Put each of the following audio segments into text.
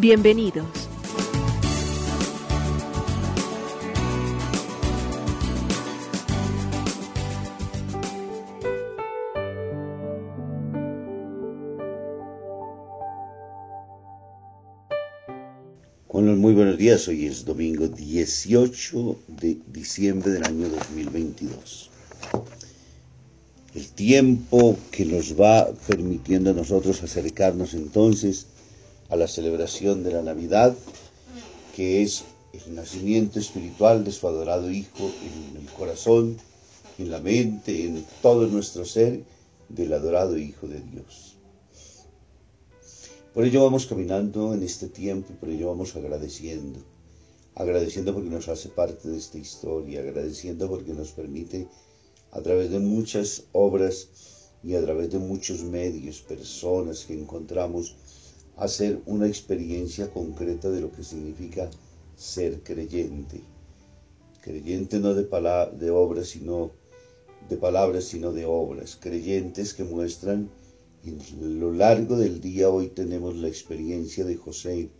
Bienvenidos. Bueno, muy buenos días. Hoy es domingo 18 de diciembre del año 2022 el tiempo que nos va permitiendo a nosotros acercarnos entonces a la celebración de la Navidad, que es el nacimiento espiritual de su adorado Hijo en el corazón, en la mente, en todo nuestro ser del adorado Hijo de Dios. Por ello vamos caminando en este tiempo y por ello vamos agradeciendo, agradeciendo porque nos hace parte de esta historia, agradeciendo porque nos permite a través de muchas obras y a través de muchos medios, personas que encontramos, hacer una experiencia concreta de lo que significa ser creyente. Creyente no de, de obras, sino de palabras, sino de obras. Creyentes que muestran, en lo largo del día hoy tenemos la experiencia de José,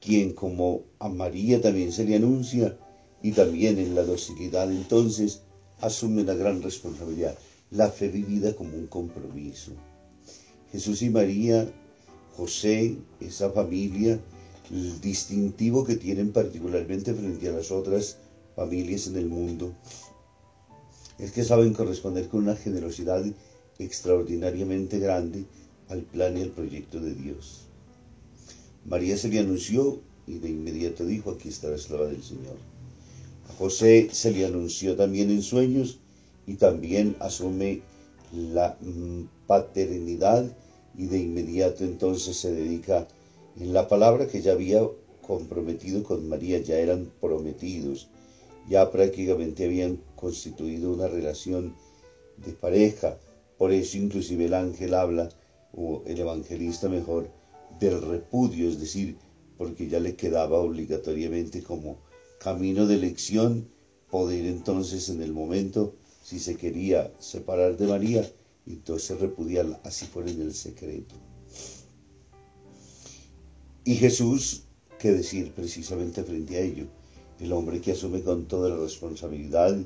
quien como a María también se le anuncia, y también en la docilidad entonces asume una gran responsabilidad, la fe vivida como un compromiso. Jesús y María, José, esa familia, el distintivo que tienen particularmente frente a las otras familias en el mundo, es que saben corresponder con una generosidad extraordinariamente grande al plan y al proyecto de Dios. María se le anunció y de inmediato dijo, aquí está la esclava del Señor. A José se le anunció también en sueños y también asume la mm, paternidad y de inmediato entonces se dedica en la palabra que ya había comprometido con María, ya eran prometidos, ya prácticamente habían constituido una relación de pareja, por eso inclusive el ángel habla, o el evangelista mejor, del repudio, es decir, porque ya le quedaba obligatoriamente como camino de elección, poder entonces en el momento, si se quería separar de María, entonces repudiarla, así fuera en el secreto. Y Jesús, ¿qué decir precisamente frente a ello? El hombre que asume con toda la responsabilidad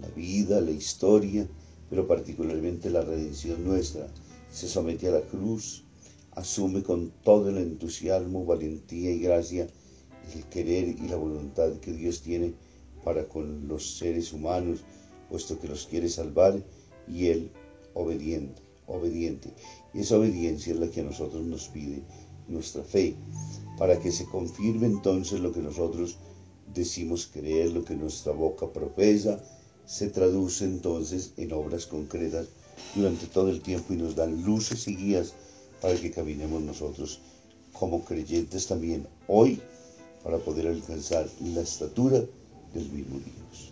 la vida, la historia, pero particularmente la redención nuestra, se somete a la cruz, asume con todo el entusiasmo, valentía y gracia el querer y la voluntad que Dios tiene para con los seres humanos, puesto que los quiere salvar, y Él obediente, obediente. Y esa obediencia es la que a nosotros nos pide nuestra fe, para que se confirme entonces lo que nosotros decimos creer, lo que nuestra boca profesa, se traduce entonces en obras concretas durante todo el tiempo y nos dan luces y guías para que caminemos nosotros como creyentes también hoy para poder alcanzar la estatura del mismo Dios.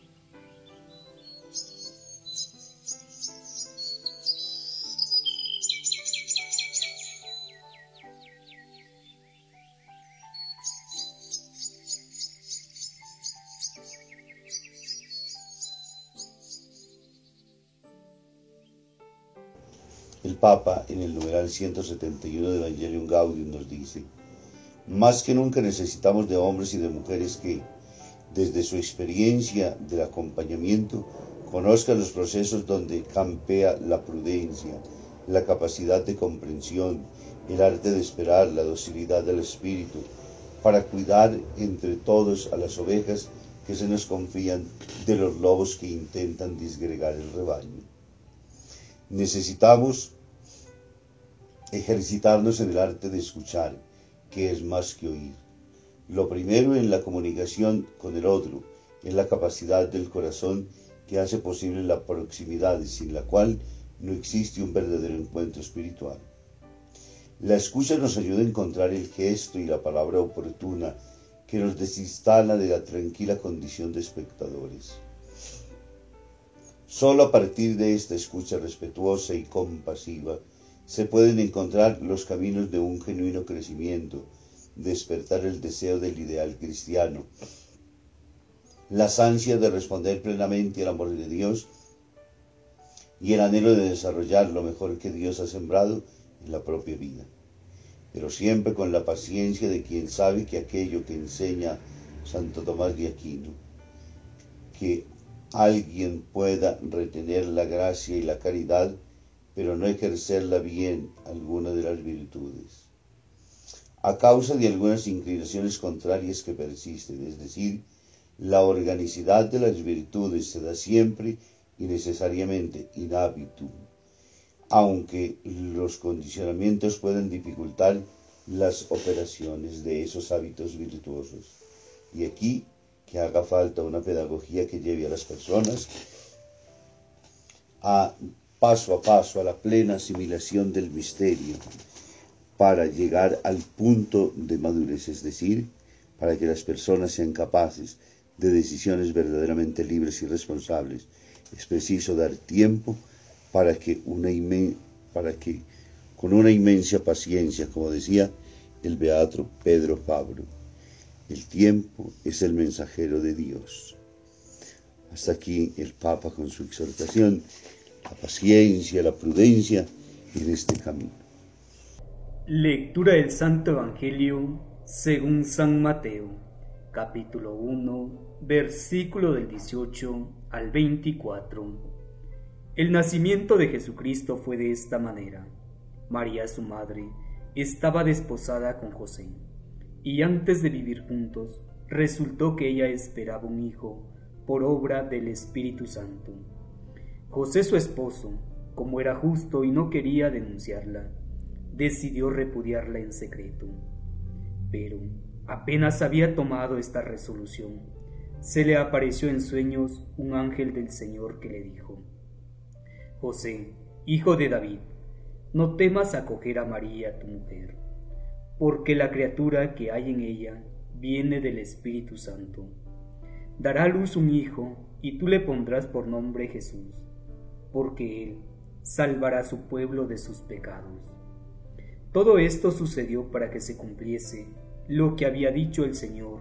Papa, en el numeral 171 de Evangelium Gaudium, nos dice, más que nunca necesitamos de hombres y de mujeres que, desde su experiencia del acompañamiento, conozcan los procesos donde campea la prudencia, la capacidad de comprensión, el arte de esperar, la docilidad del espíritu, para cuidar entre todos a las ovejas que se nos confían de los lobos que intentan disgregar el rebaño. Necesitamos ejercitarnos en el arte de escuchar, que es más que oír. Lo primero en la comunicación con el otro es la capacidad del corazón que hace posible la proximidad, sin la cual no existe un verdadero encuentro espiritual. La escucha nos ayuda a encontrar el gesto y la palabra oportuna que nos desinstala de la tranquila condición de espectadores. Solo a partir de esta escucha respetuosa y compasiva se pueden encontrar los caminos de un genuino crecimiento, despertar el deseo del ideal cristiano, las ansias de responder plenamente al amor de Dios y el anhelo de desarrollar lo mejor que Dios ha sembrado en la propia vida, pero siempre con la paciencia de quien sabe que aquello que enseña Santo Tomás de Aquino, que alguien pueda retener la gracia y la caridad, pero no ejercerla bien alguna de las virtudes, a causa de algunas inclinaciones contrarias que persisten, es decir, la organicidad de las virtudes se da siempre y necesariamente in habitum aunque los condicionamientos pueden dificultar las operaciones de esos hábitos virtuosos. Y aquí que haga falta una pedagogía que lleve a las personas a paso a paso a la plena asimilación del misterio para llegar al punto de madurez, es decir, para que las personas sean capaces de decisiones verdaderamente libres y responsables. Es preciso dar tiempo para que, una para que con una inmensa paciencia, como decía el beato Pedro Fabro, el tiempo es el mensajero de Dios. Hasta aquí el Papa con su exhortación, la paciencia, la prudencia en este camino. Lectura del Santo Evangelio según San Mateo, capítulo 1, versículo del 18 al 24. El nacimiento de Jesucristo fue de esta manera. María, su madre, estaba desposada con José, y antes de vivir juntos, resultó que ella esperaba un hijo por obra del Espíritu Santo. José, su esposo, como era justo y no quería denunciarla, decidió repudiarla en secreto. Pero apenas había tomado esta resolución, se le apareció en sueños un ángel del Señor que le dijo, José, hijo de David, no temas acoger a María tu mujer, porque la criatura que hay en ella viene del Espíritu Santo. Dará a luz un hijo, y tú le pondrás por nombre Jesús, porque él salvará a su pueblo de sus pecados. Todo esto sucedió para que se cumpliese lo que había dicho el Señor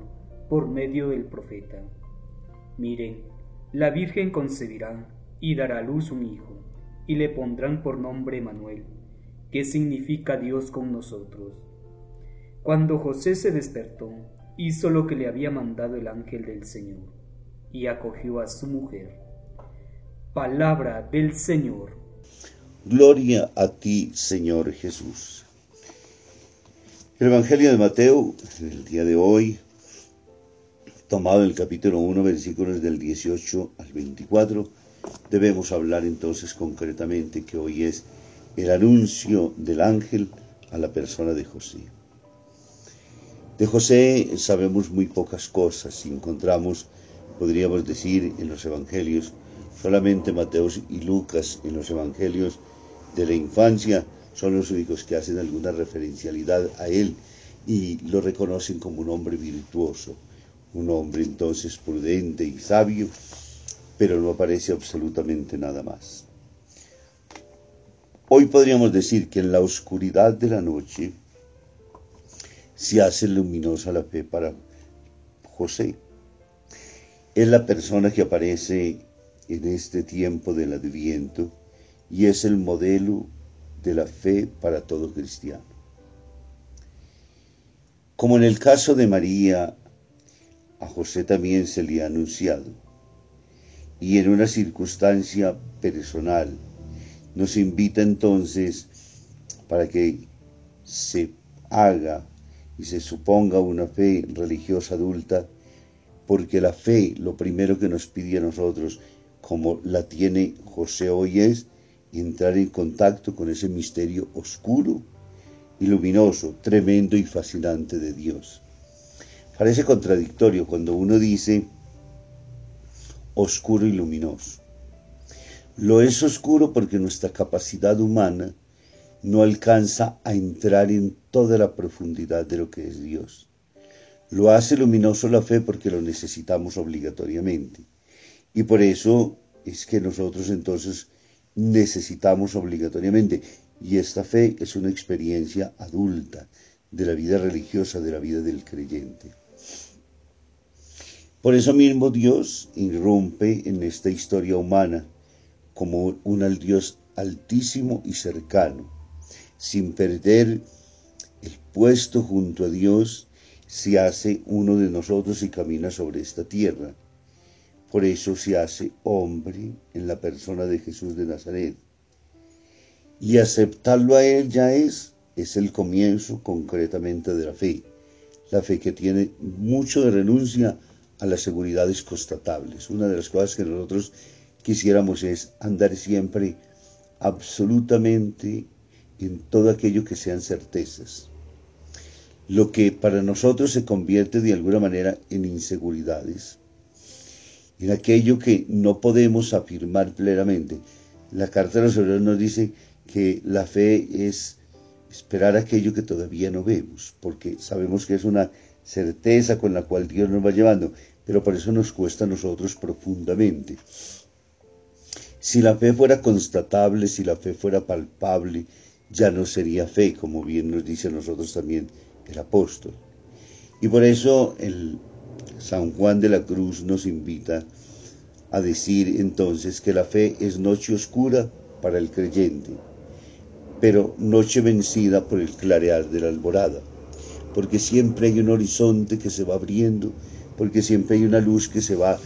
por medio del profeta. Miren, la Virgen concebirá y dará a luz un hijo y le pondrán por nombre Manuel, que significa Dios con nosotros. Cuando José se despertó, hizo lo que le había mandado el ángel del Señor, y acogió a su mujer. Palabra del Señor. Gloria a ti, Señor Jesús. El Evangelio de Mateo, el día de hoy, tomado el capítulo 1, versículos del 18 al 24, Debemos hablar entonces concretamente que hoy es el anuncio del ángel a la persona de José. De José sabemos muy pocas cosas. Encontramos, podríamos decir, en los evangelios, solamente Mateo y Lucas en los evangelios de la infancia son los únicos que hacen alguna referencialidad a él y lo reconocen como un hombre virtuoso, un hombre entonces prudente y sabio pero no aparece absolutamente nada más. Hoy podríamos decir que en la oscuridad de la noche se hace luminosa la fe para José. Es la persona que aparece en este tiempo del adviento y es el modelo de la fe para todo cristiano. Como en el caso de María, a José también se le ha anunciado. Y en una circunstancia personal, nos invita entonces para que se haga y se suponga una fe religiosa adulta, porque la fe, lo primero que nos pide a nosotros, como la tiene José hoy, es entrar en contacto con ese misterio oscuro y luminoso, tremendo y fascinante de Dios. Parece contradictorio cuando uno dice oscuro y luminoso. Lo es oscuro porque nuestra capacidad humana no alcanza a entrar en toda la profundidad de lo que es Dios. Lo hace luminoso la fe porque lo necesitamos obligatoriamente. Y por eso es que nosotros entonces necesitamos obligatoriamente. Y esta fe es una experiencia adulta de la vida religiosa, de la vida del creyente. Por eso mismo Dios irrumpe en esta historia humana como un Dios altísimo y cercano, sin perder el puesto junto a Dios, se hace uno de nosotros y camina sobre esta tierra. Por eso se hace hombre en la persona de Jesús de Nazaret. Y aceptarlo a Él ya es, es el comienzo concretamente de la fe. La fe que tiene mucho de renuncia a las seguridades constatables. Una de las cosas que nosotros quisiéramos es andar siempre absolutamente en todo aquello que sean certezas. Lo que para nosotros se convierte de alguna manera en inseguridades, en aquello que no podemos afirmar plenamente. La carta de los hebreos nos dice que la fe es esperar aquello que todavía no vemos, porque sabemos que es una certeza con la cual Dios nos va llevando, pero por eso nos cuesta a nosotros profundamente. Si la fe fuera constatable, si la fe fuera palpable, ya no sería fe, como bien nos dice a nosotros también el apóstol. Y por eso el San Juan de la Cruz nos invita a decir entonces que la fe es noche oscura para el creyente, pero noche vencida por el clarear de la alborada, porque siempre hay un horizonte que se va abriendo, porque siempre hay una luz que se va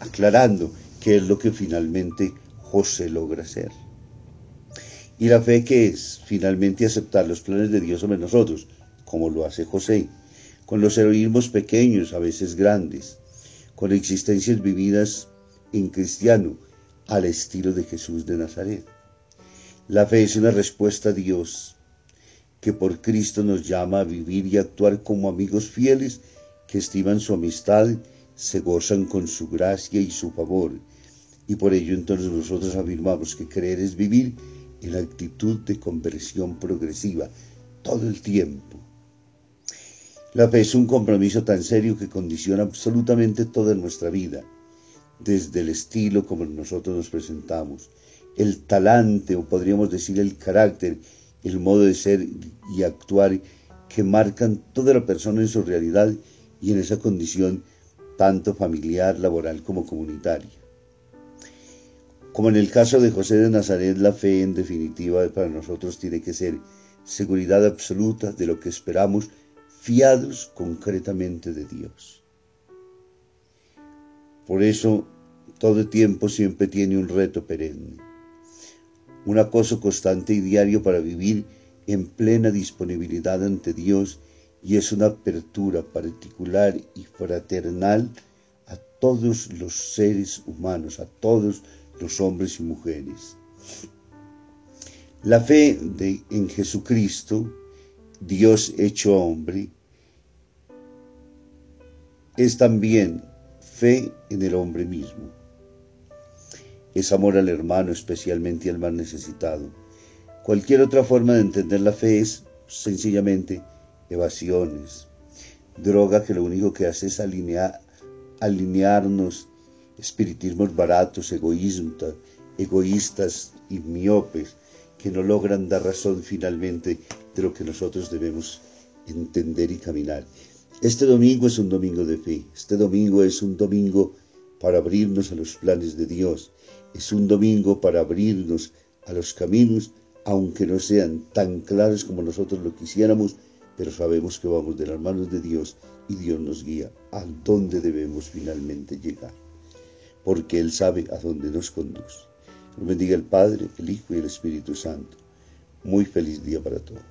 aclarando, que es lo que finalmente José logra hacer. Y la fe que es finalmente aceptar los planes de Dios sobre nosotros, como lo hace José, con los heroísmos pequeños, a veces grandes, con existencias vividas en cristiano, al estilo de Jesús de Nazaret. La fe es una respuesta a Dios que por Cristo nos llama a vivir y actuar como amigos fieles que estiman su amistad, se gozan con su gracia y su favor. Y por ello entonces nosotros afirmamos que creer es vivir en la actitud de conversión progresiva todo el tiempo. La fe es un compromiso tan serio que condiciona absolutamente toda nuestra vida, desde el estilo como nosotros nos presentamos, el talante o podríamos decir el carácter, el modo de ser y actuar que marcan toda la persona en su realidad y en esa condición tanto familiar, laboral como comunitaria. Como en el caso de José de Nazaret, la fe en definitiva para nosotros tiene que ser seguridad absoluta de lo que esperamos, fiados concretamente de Dios. Por eso, todo tiempo siempre tiene un reto perenne, un acoso constante y diario para vivir en plena disponibilidad ante Dios y es una apertura particular y fraternal a todos los seres humanos, a todos los hombres y mujeres. La fe de, en Jesucristo, Dios hecho hombre, es también fe en el hombre mismo. Es amor al hermano, especialmente al más necesitado. Cualquier otra forma de entender la fe es sencillamente evasiones, droga que lo único que hace es alinear, alinearnos, espiritismos baratos, egoístas, egoístas y miopes, que no logran dar razón finalmente lo que nosotros debemos entender y caminar. Este domingo es un domingo de fe, este domingo es un domingo para abrirnos a los planes de Dios, es un domingo para abrirnos a los caminos aunque no sean tan claros como nosotros lo quisiéramos, pero sabemos que vamos de las manos de Dios y Dios nos guía a dónde debemos finalmente llegar, porque Él sabe a dónde nos conduce. Nos bendiga el Padre, el Hijo y el Espíritu Santo. Muy feliz día para todos.